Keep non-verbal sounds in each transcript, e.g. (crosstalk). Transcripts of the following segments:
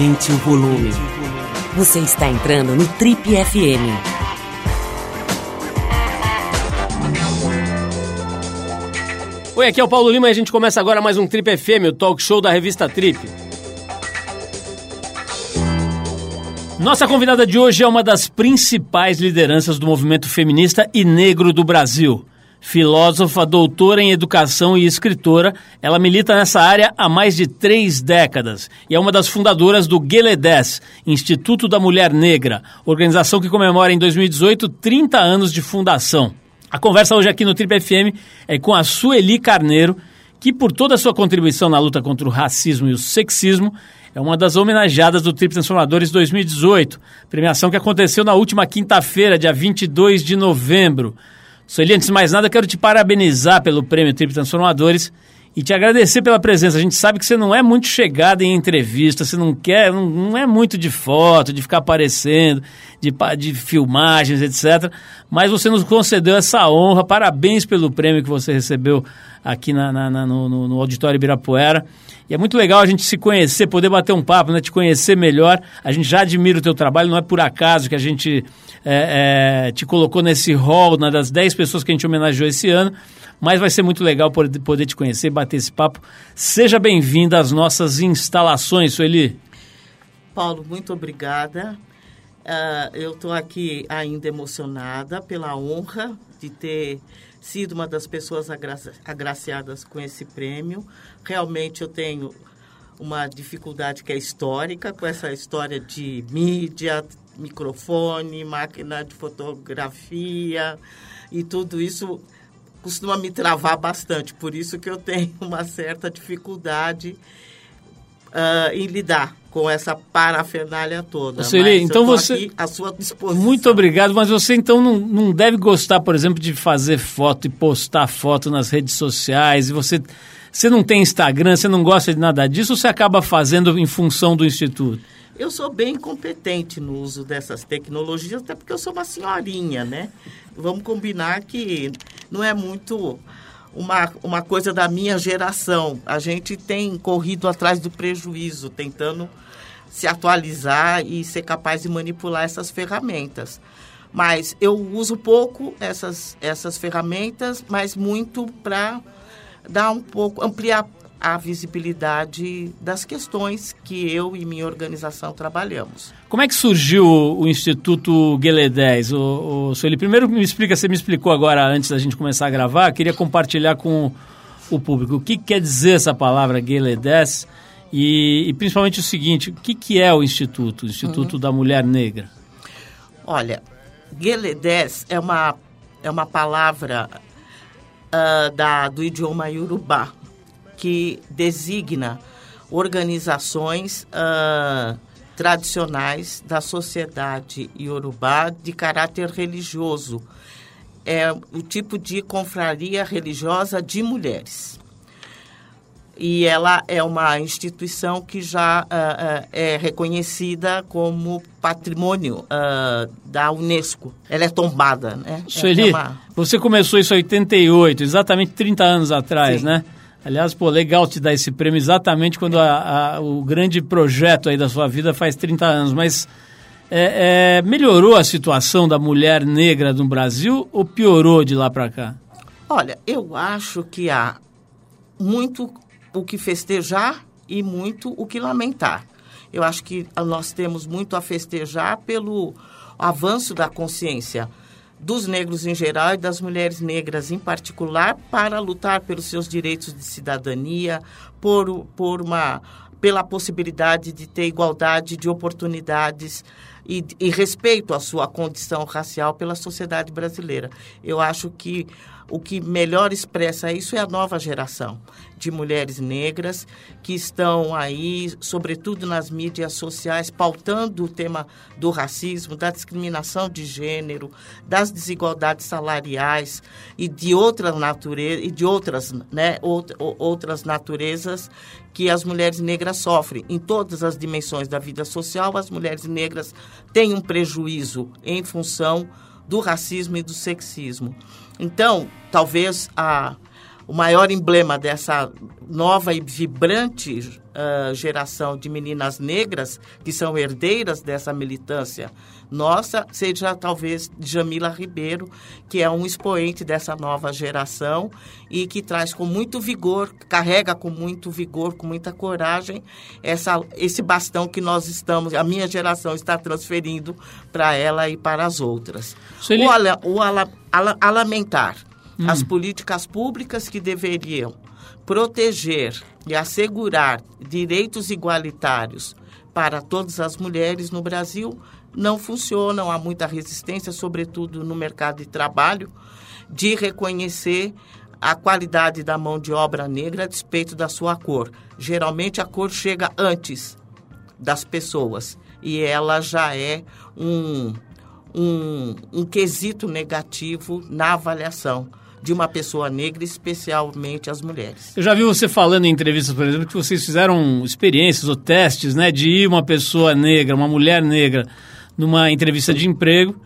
Aumente o volume. Você está entrando no Trip FM. Oi, aqui é o Paulo Lima e a gente começa agora mais um Trip FM, o talk show da revista Trip. Nossa convidada de hoje é uma das principais lideranças do movimento feminista e negro do Brasil. Filósofa, doutora em educação e escritora, ela milita nessa área há mais de três décadas e é uma das fundadoras do GELEDES, Instituto da Mulher Negra, organização que comemora em 2018 30 anos de fundação. A conversa hoje aqui no Trip FM é com a Sueli Carneiro, que por toda a sua contribuição na luta contra o racismo e o sexismo, é uma das homenageadas do Trip Transformadores 2018, premiação que aconteceu na última quinta-feira, dia 22 de novembro. Sueli, antes de mais nada, quero te parabenizar pelo prêmio Trip Transformadores e te agradecer pela presença. A gente sabe que você não é muito chegada em entrevista, você não quer, não, não é muito de foto, de ficar aparecendo, de, de filmagens, etc. Mas você nos concedeu essa honra. Parabéns pelo prêmio que você recebeu aqui na, na, na no, no, Auditório Ibirapuera. E é muito legal a gente se conhecer, poder bater um papo, né? te conhecer melhor. A gente já admira o teu trabalho, não é por acaso que a gente é, é, te colocou nesse hall, uma das 10 pessoas que a gente homenageou esse ano. Mas vai ser muito legal poder, te conhecer, bater esse papo. Seja bem-vinda às nossas instalações, Sueli. Paulo, muito obrigada. Uh, eu estou aqui ainda emocionada pela honra de ter sido uma das pessoas agra agraciadas com esse prêmio. Realmente eu tenho uma dificuldade que é histórica, com essa história de mídia, microfone, máquina de fotografia e tudo isso costuma me travar bastante. Por isso que eu tenho (laughs) uma certa dificuldade uh, em lidar com essa parafernália toda. Sueli, então você à sua disposição. Muito obrigado, mas você então não, não deve gostar, por exemplo, de fazer foto e postar foto nas redes sociais. E você, você não tem Instagram, você não gosta de nada disso, ou você acaba fazendo em função do instituto? Eu sou bem competente no uso dessas tecnologias, até porque eu sou uma senhorinha, né? Vamos combinar que não é muito uma, uma coisa da minha geração. A gente tem corrido atrás do prejuízo, tentando se atualizar e ser capaz de manipular essas ferramentas. Mas eu uso pouco essas, essas ferramentas, mas muito para dar um pouco, ampliar a visibilidade das questões que eu e minha organização trabalhamos. Como é que surgiu o Instituto Guelé 10? O, o Sueli, primeiro me explica, você me explicou agora antes da gente começar a gravar, queria compartilhar com o público o que quer dizer essa palavra Guelé 10 e, e, principalmente o seguinte, o que, que é o Instituto, o Instituto uhum. da Mulher Negra? Olha, Guelé 10 é uma, é uma palavra uh, da, do idioma Yorubá, que designa organizações uh, tradicionais da sociedade iorubá de caráter religioso. É o tipo de confraria religiosa de mulheres. E ela é uma instituição que já uh, uh, é reconhecida como patrimônio uh, da Unesco. Ela é tombada, né? Sueli, é uma... você começou isso em 88, exatamente 30 anos atrás, Sim. né? Aliás, pô, legal te dar esse prêmio exatamente quando a, a, o grande projeto aí da sua vida faz 30 anos, mas é, é, melhorou a situação da mulher negra no Brasil ou piorou de lá para cá? Olha, eu acho que há muito o que festejar e muito o que lamentar. Eu acho que nós temos muito a festejar pelo avanço da consciência dos negros em geral e das mulheres negras em particular para lutar pelos seus direitos de cidadania, por, por uma, pela possibilidade de ter igualdade de oportunidades e, e respeito à sua condição racial pela sociedade brasileira. Eu acho que o que melhor expressa isso é a nova geração de mulheres negras que estão aí, sobretudo nas mídias sociais, pautando o tema do racismo, da discriminação de gênero, das desigualdades salariais e de outras naturezas e de outras, né, outras naturezas que as mulheres negras sofrem em todas as dimensões da vida social. As mulheres negras têm um prejuízo em função do racismo e do sexismo. Então, talvez a, o maior emblema dessa nova e vibrante uh, geração de meninas negras que são herdeiras dessa militância nossa seja talvez Jamila Ribeiro, que é um expoente dessa nova geração e que traz com muito vigor, carrega com muito vigor, com muita coragem, essa, esse bastão que nós estamos, a minha geração está transferindo para ela e para as outras. Ele... O, ala, o ala, ala, a lamentar hum. as políticas públicas que deveriam proteger e assegurar direitos igualitários para todas as mulheres no Brasil não funcionam, há muita resistência, sobretudo no mercado de trabalho, de reconhecer a qualidade da mão de obra negra a despeito da sua cor. Geralmente a cor chega antes das pessoas e ela já é um, um, um quesito negativo na avaliação de uma pessoa negra, especialmente as mulheres. Eu já vi você falando em entrevistas, por exemplo, que vocês fizeram experiências ou testes, né, de ir uma pessoa negra, uma mulher negra, numa entrevista de emprego,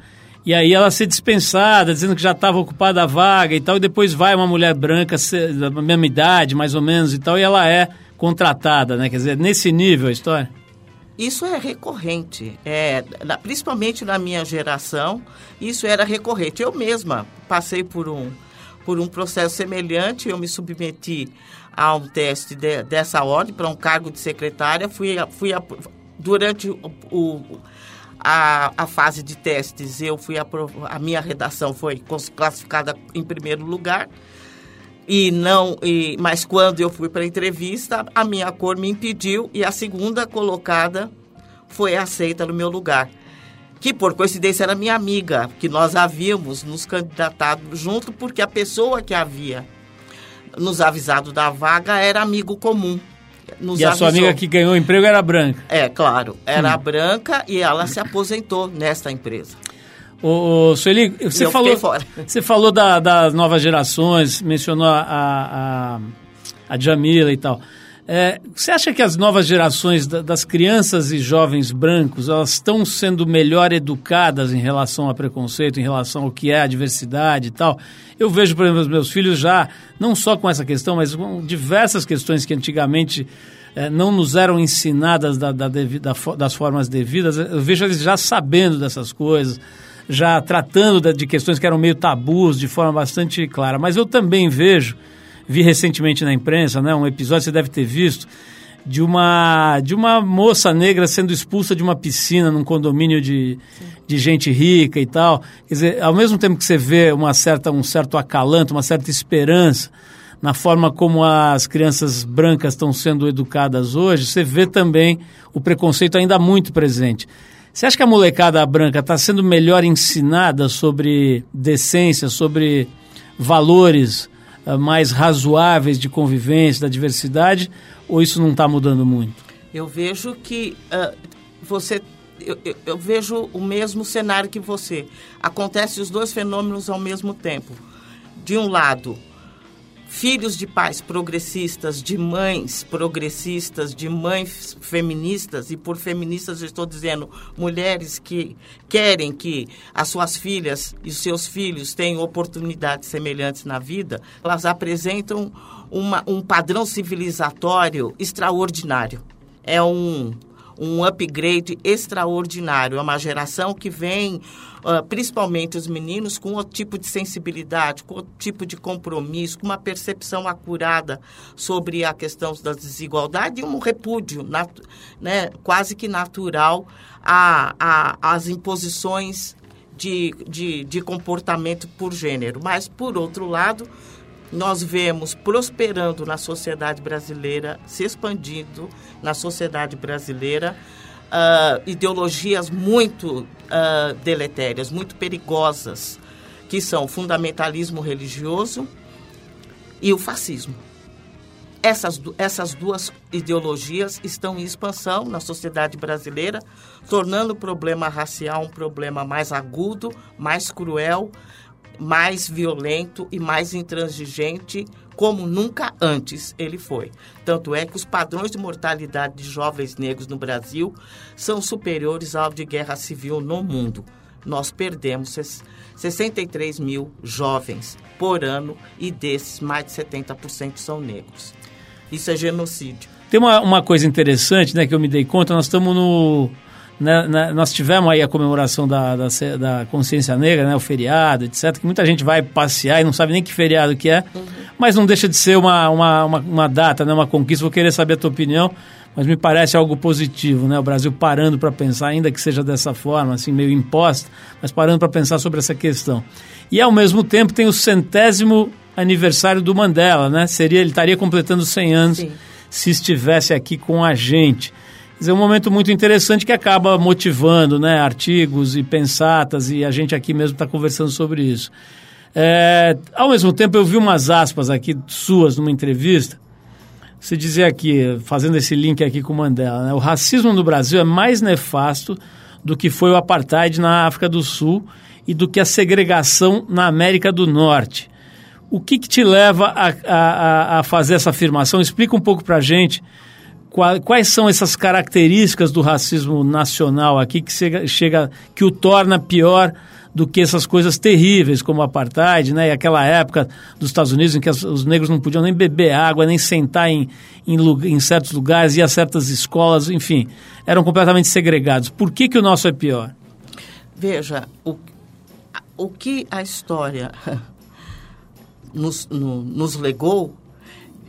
e aí ela ser dispensada, dizendo que já estava ocupada a vaga e tal, e depois vai uma mulher branca da mesma idade, mais ou menos, e tal, e ela é contratada, né? Quer dizer, nesse nível a história. Isso é recorrente, é, principalmente na minha geração, isso era recorrente. Eu mesma passei por um, por um processo semelhante, eu me submeti a um teste de, dessa ordem para um cargo de secretária, fui, fui durante o, o a, a, fase de testes, eu fui a minha redação foi classificada em primeiro lugar e não e mas quando eu fui para a entrevista a minha cor me impediu e a segunda colocada foi aceita no meu lugar que por coincidência era minha amiga, que nós havíamos nos candidatado junto, porque a pessoa que havia nos avisado da vaga era amigo comum. Nos e a sua amiga que ganhou o emprego era branca? É, claro. Era hum. branca e ela se aposentou nesta empresa. Ô, ô Sueli, você falou, (laughs) você falou da, das novas gerações, mencionou a, a, a Jamila e tal. É, você acha que as novas gerações das crianças e jovens brancos elas estão sendo melhor educadas em relação a preconceito, em relação ao que é a diversidade e tal? Eu vejo, por exemplo, os meus filhos já, não só com essa questão, mas com diversas questões que antigamente é, não nos eram ensinadas da, da, da, das formas devidas. Eu vejo eles já sabendo dessas coisas, já tratando de questões que eram meio tabus de forma bastante clara. Mas eu também vejo vi recentemente na imprensa, né, um episódio você deve ter visto de uma de uma moça negra sendo expulsa de uma piscina num condomínio de, de gente rica e tal. Quer dizer, ao mesmo tempo que você vê uma certa um certo acalanto, uma certa esperança na forma como as crianças brancas estão sendo educadas hoje, você vê também o preconceito ainda muito presente. Você acha que a molecada branca está sendo melhor ensinada sobre decência, sobre valores mais razoáveis de convivência, da diversidade, ou isso não está mudando muito? Eu vejo que uh, você eu, eu, eu, vejo o mesmo cenário que você. Acontecem os dois fenômenos ao mesmo tempo. De um lado, filhos de pais progressistas, de mães progressistas, de mães feministas, e por feministas eu estou dizendo mulheres que querem que as suas filhas e os seus filhos tenham oportunidades semelhantes na vida, elas apresentam uma, um padrão civilizatório extraordinário. É um um upgrade extraordinário. É uma geração que vem, uh, principalmente os meninos, com outro tipo de sensibilidade, com outro tipo de compromisso, com uma percepção acurada sobre a questão da desigualdade e um repúdio né, quase que natural às imposições de, de, de comportamento por gênero. Mas, por outro lado, nós vemos prosperando na sociedade brasileira, se expandindo na sociedade brasileira, uh, ideologias muito uh, deletérias, muito perigosas, que são o fundamentalismo religioso e o fascismo. Essas, essas duas ideologias estão em expansão na sociedade brasileira, tornando o problema racial um problema mais agudo, mais cruel, mais violento e mais intransigente como nunca antes ele foi. Tanto é que os padrões de mortalidade de jovens negros no Brasil são superiores ao de guerra civil no mundo. Nós perdemos 63 mil jovens por ano e desses mais de 70% são negros. Isso é genocídio. Tem uma, uma coisa interessante, né, que eu me dei conta, nós estamos no... Né, né, nós tivemos aí a comemoração da, da, da, consciência negra, né, o feriado, etc., que muita gente vai passear e não sabe nem que feriado que é, uhum. mas não deixa de ser uma, uma, uma, uma, data, né, uma conquista. Vou querer saber a tua opinião, mas me parece algo positivo, né, o Brasil parando para pensar, ainda que seja dessa forma, assim, meio imposta, mas parando para pensar sobre essa questão. E, ao mesmo tempo, tem o centésimo aniversário do Mandela, né, seria, ele estaria completando 100 anos Sim. se estivesse aqui com a gente dizer, um momento muito interessante que acaba motivando né, artigos e pensatas, e a gente aqui mesmo está conversando sobre isso. É, ao mesmo tempo, eu vi umas aspas aqui suas numa entrevista. Você dizia aqui, fazendo esse link aqui com o Mandela, né, o racismo no Brasil é mais nefasto do que foi o apartheid na África do Sul e do que a segregação na América do Norte. O que, que te leva a, a, a fazer essa afirmação? Explica um pouco para a gente quais são essas características do racismo nacional aqui que chega, chega, que o torna pior do que essas coisas terríveis como o apartheid, né? E aquela época dos Estados Unidos em que as, os negros não podiam nem beber água, nem sentar em, em, em, certos lugares, ir a certas escolas, enfim, eram completamente segregados. Por que, que o nosso é pior? Veja, o, o que a história (laughs) nos, no, nos legou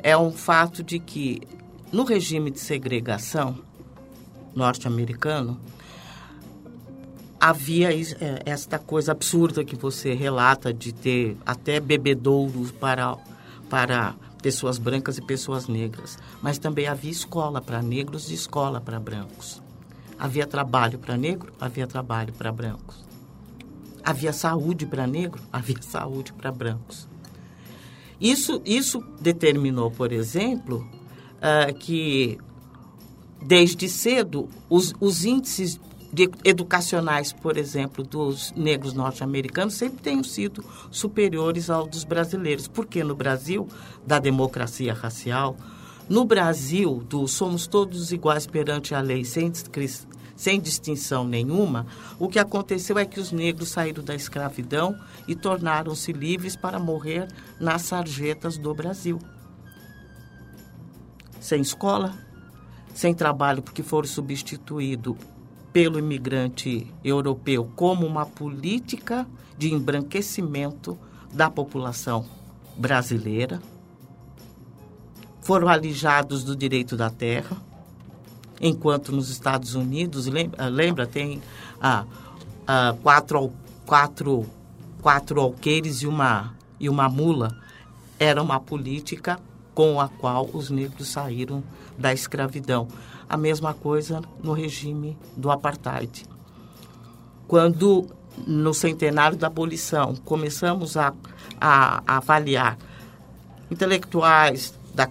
é um fato de que no regime de segregação norte-americano, havia é, esta coisa absurda que você relata de ter até bebedouros para, para pessoas brancas e pessoas negras. Mas também havia escola para negros e escola para brancos. Havia trabalho para negro, havia trabalho para brancos. Havia saúde para negro, (laughs) havia saúde para brancos. Isso, isso determinou, por exemplo, uh, que desde cedo os, os índices de, educacionais, por exemplo, dos negros norte-americanos sempre tenham sido superiores aos dos brasileiros. Porque no Brasil, da democracia racial, no Brasil, do somos todos iguais perante a lei, sem, sem distinção nenhuma, o que aconteceu é que os negros saíram da escravidão e tornaram-se livres para morrer nas sarjetas do Brasil sem escola, sem trabalho, porque foram substituídos pelo imigrante europeu como uma política de embranquecimento da população brasileira. Foram alijados do direito da terra, enquanto nos Estados Unidos, lembra, lembra tem ah, ah, quatro, quatro, quatro alqueires e uma, e uma mula. Era uma política com a qual os negros saíram da escravidão. A mesma coisa no regime do apartheid. Quando, no centenário da abolição, começamos a, a, a avaliar intelectuais, da,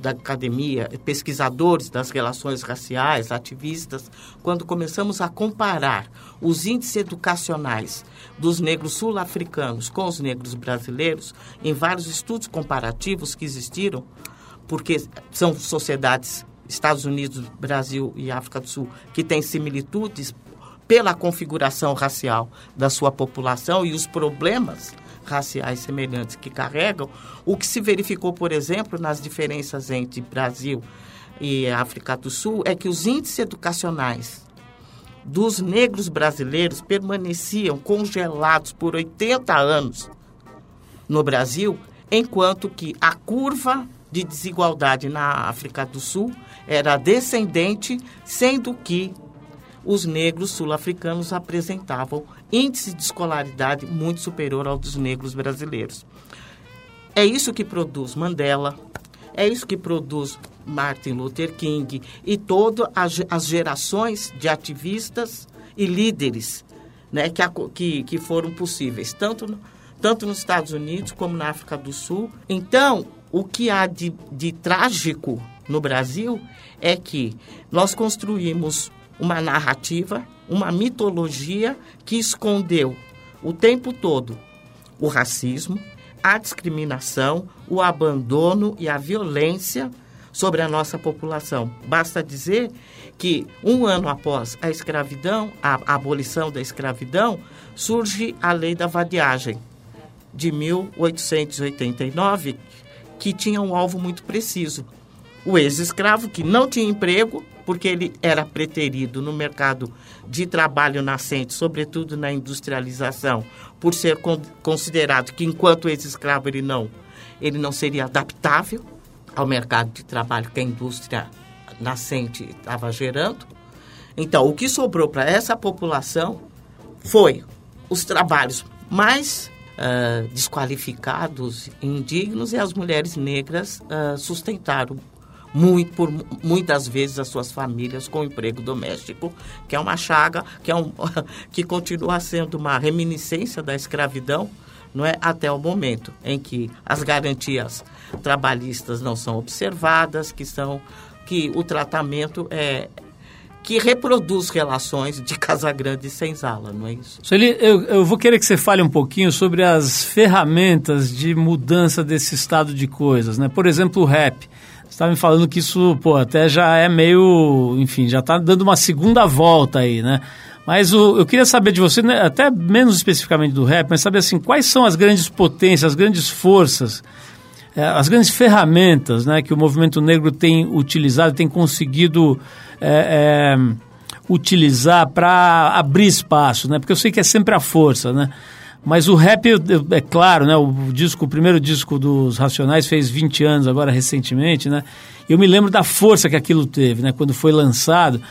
da academia, pesquisadores das relações raciais, ativistas, quando começamos a comparar os índices educacionais dos negros sul-africanos com os negros brasileiros, em vários estudos comparativos que existiram, porque são sociedades, Estados Unidos, Brasil e África do Sul, que têm similitudes pela configuração racial da sua população e os problemas raciais semelhantes que carregam, o que se verificou, por exemplo, nas diferenças entre Brasil e África do Sul, é que os índices educacionais dos negros brasileiros permaneciam congelados por 80 anos no Brasil, enquanto que a curva de desigualdade na África do Sul era descendente, sendo que os negros sul-africanos apresentavam índice de escolaridade muito superior ao dos negros brasileiros. É isso que produz Mandela, é isso que produz Martin Luther King e todas as gerações de ativistas e líderes né, que, que, que foram possíveis, tanto, tanto nos Estados Unidos como na África do Sul. Então, o que há de, de trágico no Brasil é que nós construímos uma narrativa, uma mitologia que escondeu o tempo todo o racismo, a discriminação, o abandono e a violência sobre a nossa população. Basta dizer que um ano após a escravidão, a abolição da escravidão, surge a lei da vadiagem de 1889, que tinha um alvo muito preciso, o ex-escravo que não tinha emprego, porque ele era preterido no mercado de trabalho nascente, sobretudo na industrialização, por ser considerado que enquanto ex-escravo ele não, ele não seria adaptável ao mercado de trabalho que a indústria nascente estava gerando. Então, o que sobrou para essa população foi os trabalhos mais uh, desqualificados e indignos e as mulheres negras uh, sustentaram muito, por muitas vezes as suas famílias com emprego doméstico, que é uma chaga, que, é um, (laughs) que continua sendo uma reminiscência da escravidão, não é? até o momento em que as garantias trabalhistas não são observadas, que são que o tratamento é que reproduz relações de (laughs) casa grande sem sala, não é isso? Sueli, eu, eu vou querer que você fale um pouquinho sobre as ferramentas de mudança desse estado de coisas, né? Por exemplo, o rap. Estava me falando que isso, pô, até já é meio, enfim, já está dando uma segunda volta aí, né? Mas o, eu queria saber de você, né, até menos especificamente do rap, mas saber assim, quais são as grandes potências, as grandes forças é, as grandes ferramentas né, que o movimento negro tem utilizado, tem conseguido é, é, utilizar para abrir espaço, né? Porque eu sei que é sempre a força, né? Mas o rap, é claro, né? O disco, o primeiro disco dos Racionais fez 20 anos agora recentemente, né? Eu me lembro da força que aquilo teve, né? Quando foi lançado,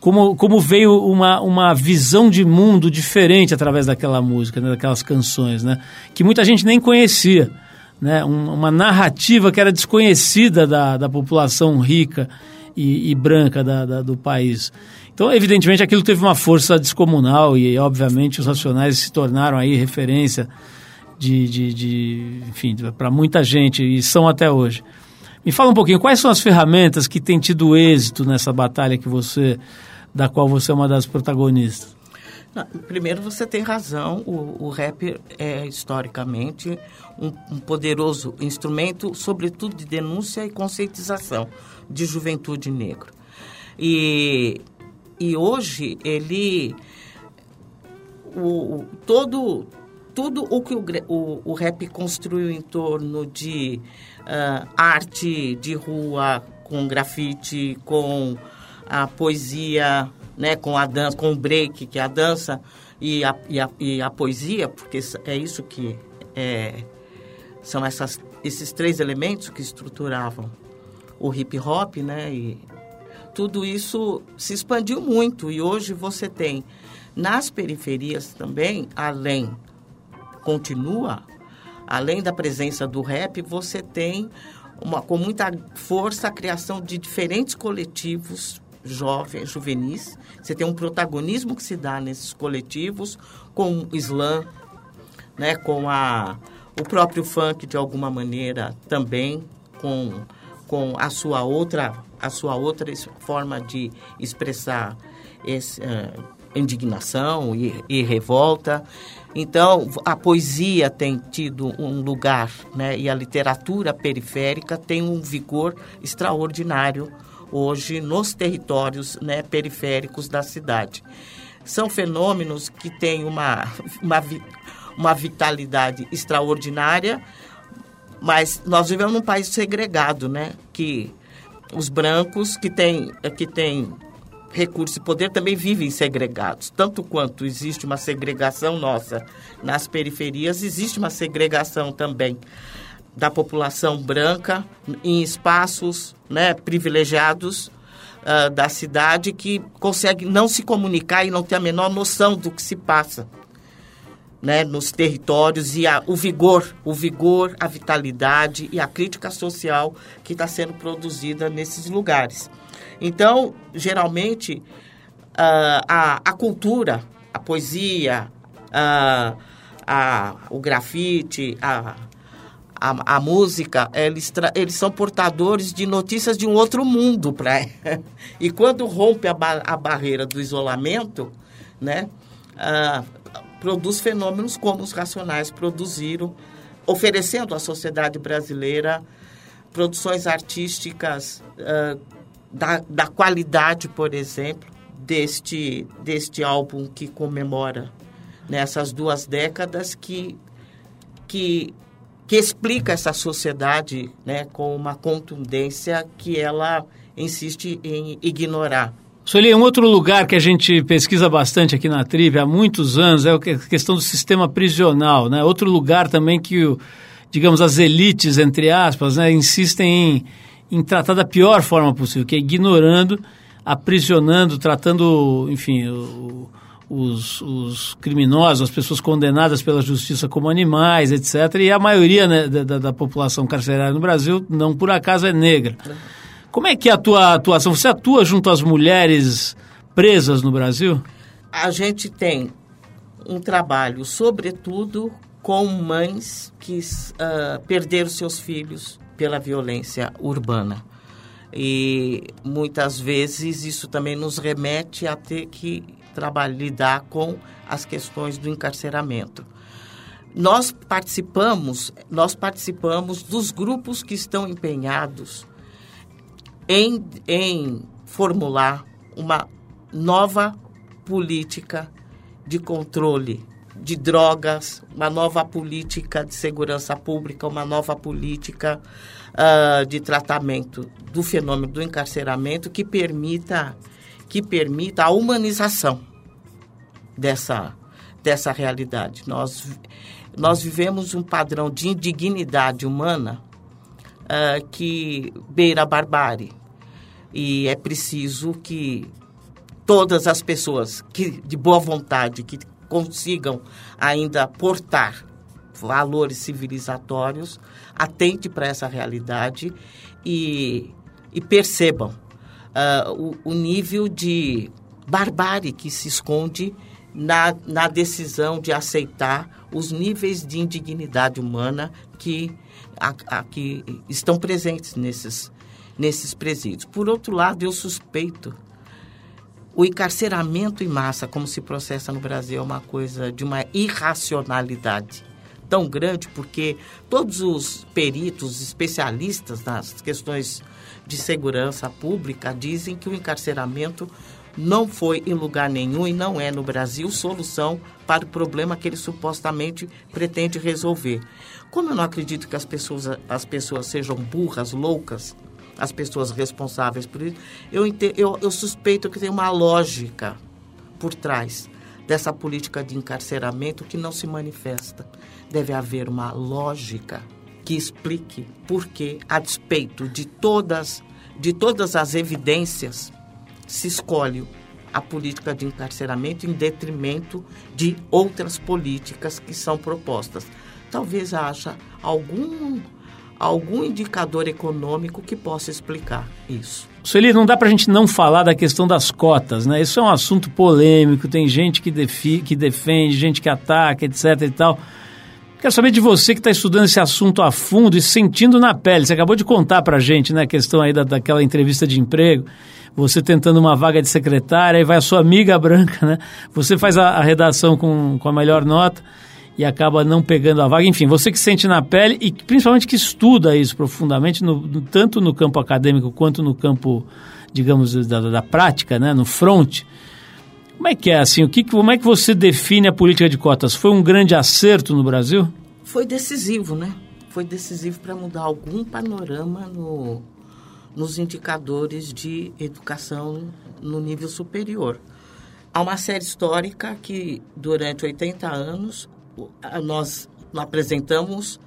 como, como veio uma, uma visão de mundo diferente através daquela música, né? daquelas canções, né? Que muita gente nem conhecia né, uma narrativa que era desconhecida da, da população rica e, e branca da, da, do país. Então, evidentemente, aquilo teve uma força descomunal e, obviamente, os racionais se tornaram aí referência de, de, de enfim, para muita gente e são até hoje. Me fala um pouquinho, quais são as ferramentas que têm tido êxito nessa batalha que você, da qual você é uma das protagonistas? Não, primeiro, você tem razão. O, o rap é historicamente um, um, poderoso instrumento, sobretudo de denúncia e conscientização de juventude negra. E, e hoje ele. O, todo, tudo o que o, o, o rap construiu em torno de uh, arte de rua, com grafite, com a poesia né, com a dança, com o break, que é a dança e a, e a, e a poesia, porque é isso que é, são essas, esses três elementos que estruturavam o hip hop, né? E tudo isso se expandiu muito e hoje você tem nas periferias também, além continua, além da presença do rap, você tem uma, com muita força a criação de diferentes coletivos jovens, juvenis. Você tem um protagonismo que se dá nesses coletivos com o slam, né, com a, o próprio funk de alguma maneira também, com, com a sua outra a sua outra forma de expressar esse, uh, indignação e, e, revolta. Então, a poesia tem tido um lugar, né, e a literatura periférica tem um vigor extraordinário hoje nos territórios né, periféricos da cidade. São fenômenos que têm uma, (laughs) uma, uma vitalidade extraordinária, mas nós vivemos num país segregado, né? Que os brancos que têm, que têm recursos e poder também vivem segregados. Tanto quanto existe uma segregação nossa nas periferias, existe uma segregação também da população branca em espaços né, privilegiados uh, da cidade que consegue não se comunicar e não ter a menor noção do que se passa né, nos territórios e a, o vigor, o vigor, a vitalidade e a crítica social que está sendo produzida nesses lugares. Então, geralmente, uh, a, a cultura, a poesia, uh, a, o grafite, a, a, a música, eles, eles são portadores de notícias de um outro mundo. (laughs) Pra... e quando rompe a, ba a barreira do isolamento, né, uh, produz fenômenos como os racionais produziram, oferecendo à sociedade brasileira produções artísticas uh, da, da qualidade, por exemplo, deste, deste álbum que comemora nessas duas décadas que, que que explica essa sociedade né, com uma contundência que ela insiste em ignorar. Sueli, um outro lugar que a gente pesquisa bastante aqui na Tribe há muitos anos é a questão do sistema prisional, né? Outro lugar também que, digamos, as elites, entre aspas, né, insistem em, em tratar da pior forma possível, que é ignorando, aprisionando, tratando, enfim, o, os, os, criminosos, as pessoas condenadas pela justiça como animais, etc. E a maioria né, da, da, população carcerária no Brasil, não por acaso, é negra. Como é que é a tua atuação? Você atua junto às mulheres presas no Brasil? A gente tem um trabalho, sobretudo, com mães que uh, perderam seus filhos pela violência urbana. E muitas vezes isso também nos remete a ter que trabalhar, lidar com as questões do encarceramento. Nós participamos, nós participamos dos grupos que estão empenhados em, em formular uma nova política de controle de drogas, uma nova política de segurança pública, uma nova política uh, de tratamento do fenômeno do encarceramento que permita, que permita a humanização dessa, dessa realidade. Nós, nós vivemos um padrão de indignidade humana uh, que beira a barbárie e é preciso que todas as pessoas que de boa vontade que consigam ainda portar valores civilizatórios atente para essa realidade e, e percebam uh, o, o, nível de barbárie que se esconde na, na decisão de aceitar os níveis de indignidade humana que, a, a, que estão presentes nesses, nesses presídios. Por outro lado, eu suspeito o encarceramento em massa, como se processa no Brasil, é uma coisa de uma irracionalidade tão grande, porque todos os peritos, especialistas nas questões de segurança pública, dizem que o encarceramento não foi em lugar nenhum e não é no Brasil solução para o problema que ele supostamente pretende resolver. Como eu não acredito que as pessoas, as pessoas sejam burras, loucas, as pessoas responsáveis por isso, eu, eu, eu suspeito que tem uma lógica por trás dessa política de encarceramento que não se manifesta. Deve haver uma lógica que explique por que, a despeito de todas, de todas as evidências, se escolhe a política de encarceramento em detrimento de outras políticas que são propostas. Talvez haja algum algum indicador econômico que possa explicar isso. Sueli, não dá para a gente não falar da questão das cotas, né? Isso é um assunto polêmico, tem gente que, defi, que defende, gente que ataca, etc e tal. Quero saber de você que está estudando esse assunto a fundo e sentindo na pele. Você acabou de contar para a gente, né, a questão aí da, daquela entrevista de emprego, você tentando uma vaga de secretária, aí vai a sua amiga branca, né? Você faz a, a redação com, com a melhor nota e acaba não pegando a vaga. Enfim, você que sente na pele e principalmente que estuda isso profundamente, no, no, tanto no campo acadêmico quanto no campo, digamos, da, da prática, né, no front. Como é que é assim? O que, como é que você define a política de cotas? Foi um grande acerto no Brasil? Foi decisivo, né? Foi decisivo para mudar algum panorama no, nos indicadores de educação no nível superior. Há uma série histórica que, durante 80 anos, nós apresentamos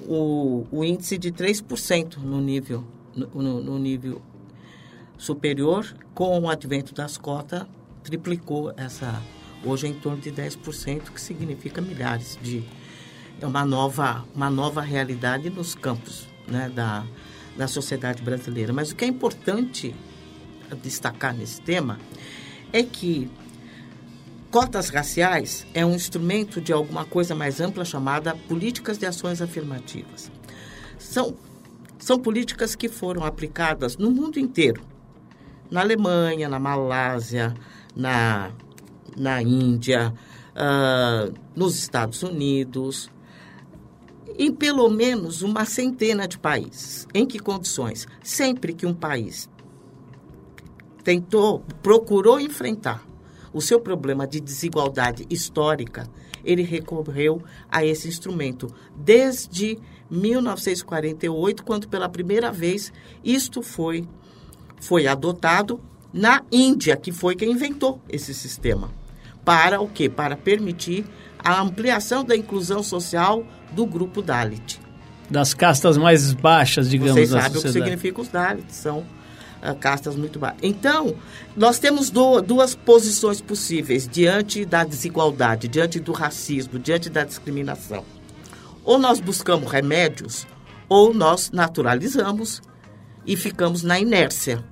o, o índice de 3% no nível, no, no, nível superior. Com o advento das cotas, triplicou essa. Hoje é em torno de 10%, que significa milhares de. É uma nova, uma nova realidade nos campos né, da, da sociedade brasileira. Mas o que é importante destacar nesse tema é que Cotas raciais é um instrumento de alguma coisa mais ampla chamada políticas de ações afirmativas. São, são políticas que foram aplicadas no mundo inteiro. Na Alemanha, na Malásia, na, na Índia, uh, nos Estados Unidos, em pelo menos uma centena de países. Em que condições? Sempre que um país tentou, procurou enfrentar o seu problema de desigualdade histórica, ele recorreu a esse instrumento desde 1948, quando pela primeira vez isto foi, foi adotado na Índia, que foi quem inventou esse sistema. Para o quê? Para permitir a ampliação da inclusão social do grupo Dalit. Das castas mais baixas, digamos, Vocês da sabem o que significa os Dalits, são ah, castas muito baixas. Então, nós temos do- duas posições possíveis diante da desigualdade, diante do racismo, diante da discriminação. Ou nós buscamos remédios, ou nós naturalizamos e ficamos na inércia.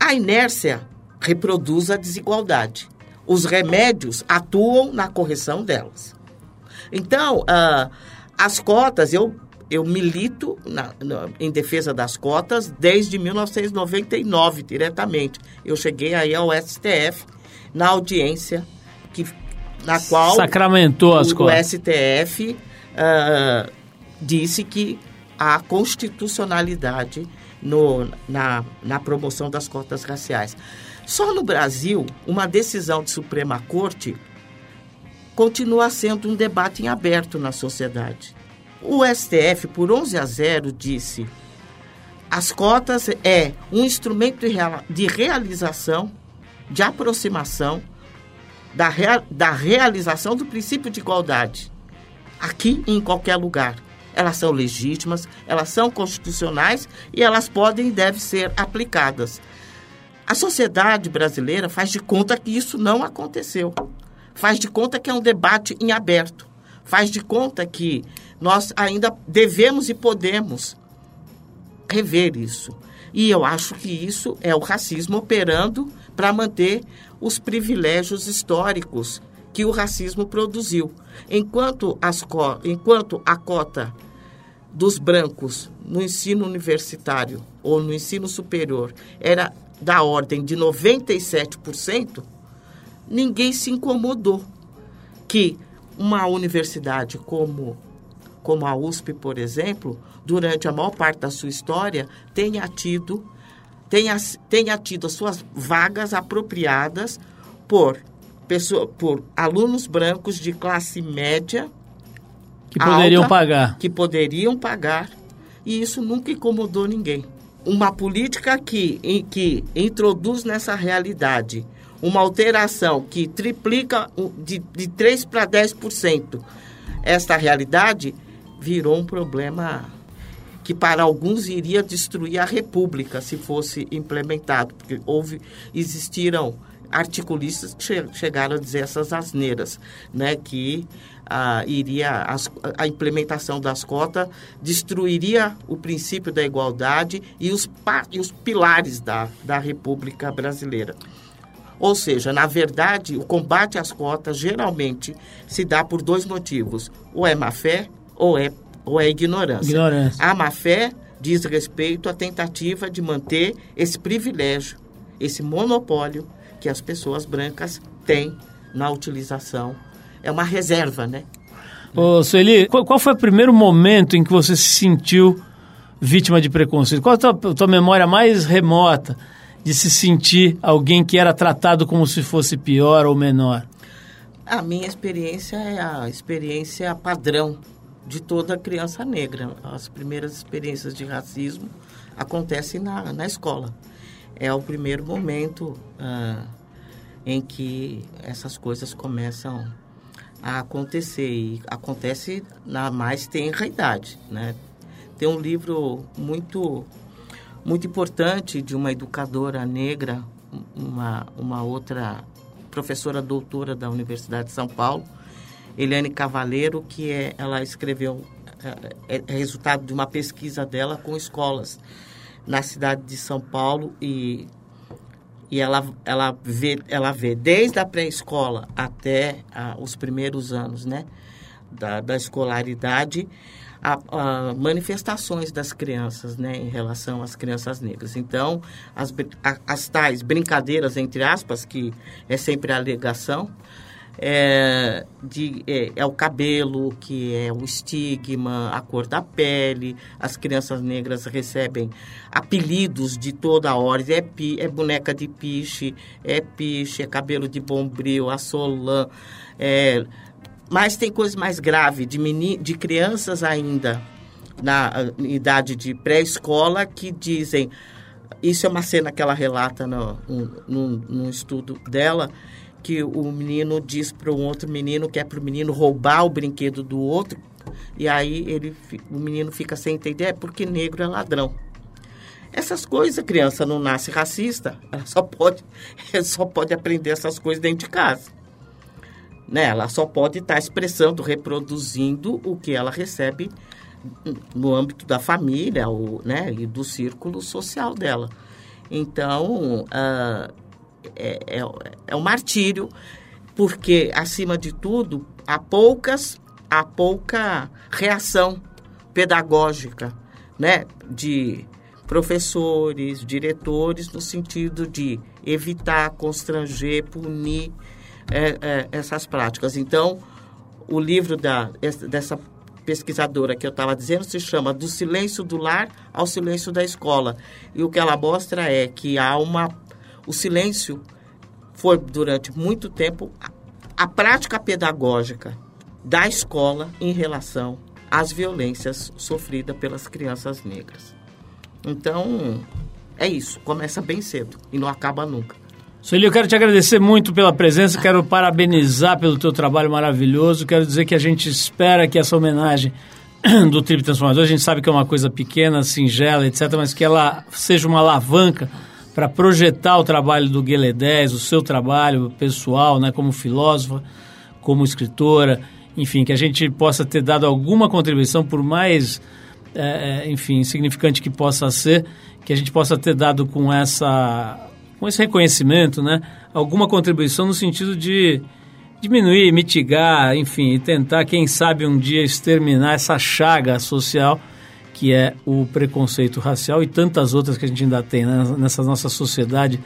A inércia reproduz a desigualdade. Os remédios atuam na correção delas. Então, ah, as cotas, eu, eu milito na- na- em defesa das cotas desde 1999, diretamente. Eu cheguei aí ao STF, na audiência, que, na qual Sacramentou as o, o cotas. STF ah, disse que há constitucionalidade no, na, na promoção das cotas raciais. Só no Brasil, uma decisão de Suprema Corte continua sendo um debate em aberto na sociedade. O STF, por 11 a 0, disse as cotas é um instrumento de rea- de realização, de aproximação da, da realização do princípio de igualdade, aqui e em qualquer lugar. Elas são legítimas, elas são constitucionais e elas podem e devem ser aplicadas. A sociedade brasileira faz de conta que isso não aconteceu. Faz de conta que é um debate em aberto. Faz de conta que nós ainda devemos e podemos rever isso. E eu acho que isso é o racismo operando para manter os privilégios históricos que o racismo produziu. Enquanto, as enquanto a cota dos brancos no ensino universitário ou no ensino superior era da ordem de 97%, ninguém se incomodou que uma universidade como, como a USP, por exemplo, durante a maior parte da sua história, tenha tido, tenha, tenha tido as suas vagas apropriadas por, pessoa, por alunos brancos de classe média Que poderiam alta, pagar. que poderiam pagar, e isso nunca incomodou ninguém. Uma política que, em, que introduz nessa realidade uma alteração que triplica de, de 3 para 10% esta realidade, virou um problema que para alguns iria destruir a República se fosse implementado, porque houve existiram articulistas que che- chegaram a dizer essas asneiras, né, que ah, iria as- a implementação das cotas destruiria o princípio da igualdade e os, e os pilares da, da República Brasileira. Ou seja, na verdade, o combate às cotas geralmente se dá por dois motivos: ou é má fé ou é, ou é ignorância. Ignorância. A má fé diz respeito à tentativa de manter esse privilégio, esse monopólio que as pessoas brancas têm na utilização. É uma reserva, né? Ô, Sueli, qual, qual foi o primeiro momento em que você se sentiu vítima de preconceito? Qual a tua, tua memória mais remota de se sentir alguém que era tratado como se fosse pior ou menor? A minha experiência é a experiência padrão de toda criança negra. As primeiras experiências de racismo acontecem na, na escola. É o primeiro momento ah, em que essas coisas começam a acontecer. E acontece na mais tenra idade, né? Tem um livro muito muito importante de uma educadora negra, uma, uma outra professora doutora da Universidade de São Paulo, Eliane Cavaleiro, que é, ela escreveu, é, é resultado de uma pesquisa dela com escolas na cidade de São Paulo e, e ela, ela, vê, ela vê desde a pré-escola até os primeiros anos né, da, da escolaridade a, a manifestações das crianças né, em relação às crianças negras. Então, as, as tais brincadeiras, entre aspas, que é sempre a alegação, é, de, é, é, o cabelo, que é o estigma, a cor da pele. As crianças negras recebem apelidos de toda a ordem. É, pi, é boneca de piche, é piche, é cabelo de bombril, assolã. É, mas tem coisa mais grave, de, meni, de crianças ainda na idade de pré-escola que dizem... Isso é uma cena que ela relata no, no, no estudo dela, que o menino diz para um outro menino que é para o menino roubar o brinquedo do outro e aí ele o menino fica sem entender é porque negro é ladrão. Essas coisas a criança não nasce racista ela só pode (laughs) ela só pode aprender essas coisas dentro de casa né? Ela só pode estar tá expressando reproduzindo o que ela recebe no âmbito da família ou, né, e do círculo social dela. Então uh, é, é, é um martírio, porque, acima de tudo, há poucas, há pouca reação pedagógica, né, de professores, diretores, no sentido de evitar, constranger, punir é, é, essas práticas. Então, o livro da, dessa pesquisadora que eu estava dizendo se chama Do Silêncio do Lar ao Silêncio da Escola. E o que ela mostra é que há uma o silêncio foi, durante muito tempo, a, prática pedagógica da escola em relação às violências sofridas pelas crianças negras. Então, é isso. Começa bem cedo e não acaba nunca. Sueli, eu quero te agradecer muito pela presença, quero parabenizar pelo teu trabalho maravilhoso, quero dizer que a gente espera que essa homenagem (coughs) do Trip Transformador, a gente sabe que é uma coisa pequena, singela, etc., mas que ela seja uma alavanca para projetar o trabalho do Guelé 10, o seu trabalho pessoal, né, como filósofa, como escritora, enfim, que a gente possa ter dado alguma contribuição, por mais, é, é, enfim, significante que possa ser, que a gente possa ter dado com essa, com esse reconhecimento, né, alguma contribuição no sentido de diminuir, mitigar, enfim, e tentar, quem sabe, um dia exterminar essa chaga social que é o preconceito racial e tantas outras que a gente ainda tem né, nessa nossa sociedade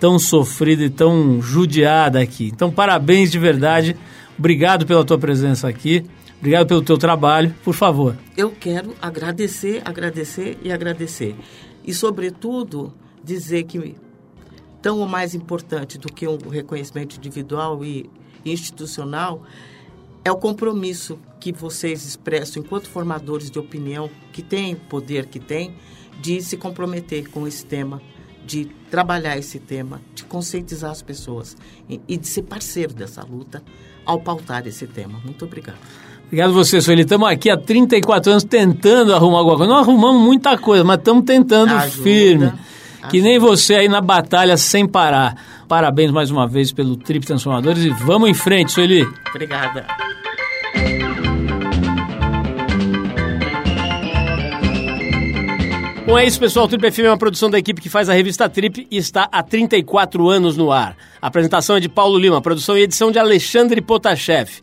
tão sofrida e tão judiada aqui. Então, parabéns de verdade. Obrigado pela tua presença aqui. Obrigado pelo teu trabalho. Por favor. Eu quero agradecer, agradecer e agradecer. E, sobretudo, dizer que tão ou mais importante do que um reconhecimento individual e institucional é o compromisso que vocês expressam enquanto formadores de opinião, que têm poder que têm, de se comprometer com esse tema, de trabalhar esse tema, de conscientizar as pessoas e de ser parceiro dessa luta ao pautar esse tema. Muito obrigado. Obrigado você, Sueli. Estamos aqui há 34 anos tentando arrumar alguma coisa. Não arrumamos muita coisa, mas estamos tentando Ajuda. firme. Que nem você aí na batalha sem parar. Parabéns mais uma vez pelo Trip Transformadores e vamos em frente, Sueli. Obrigada. Bom, é isso, pessoal. O Trip FM é uma produção da equipe que faz a revista Trip e está há 34 anos no ar. A apresentação é de Paulo Lima, produção e edição de Alexandre Potashev.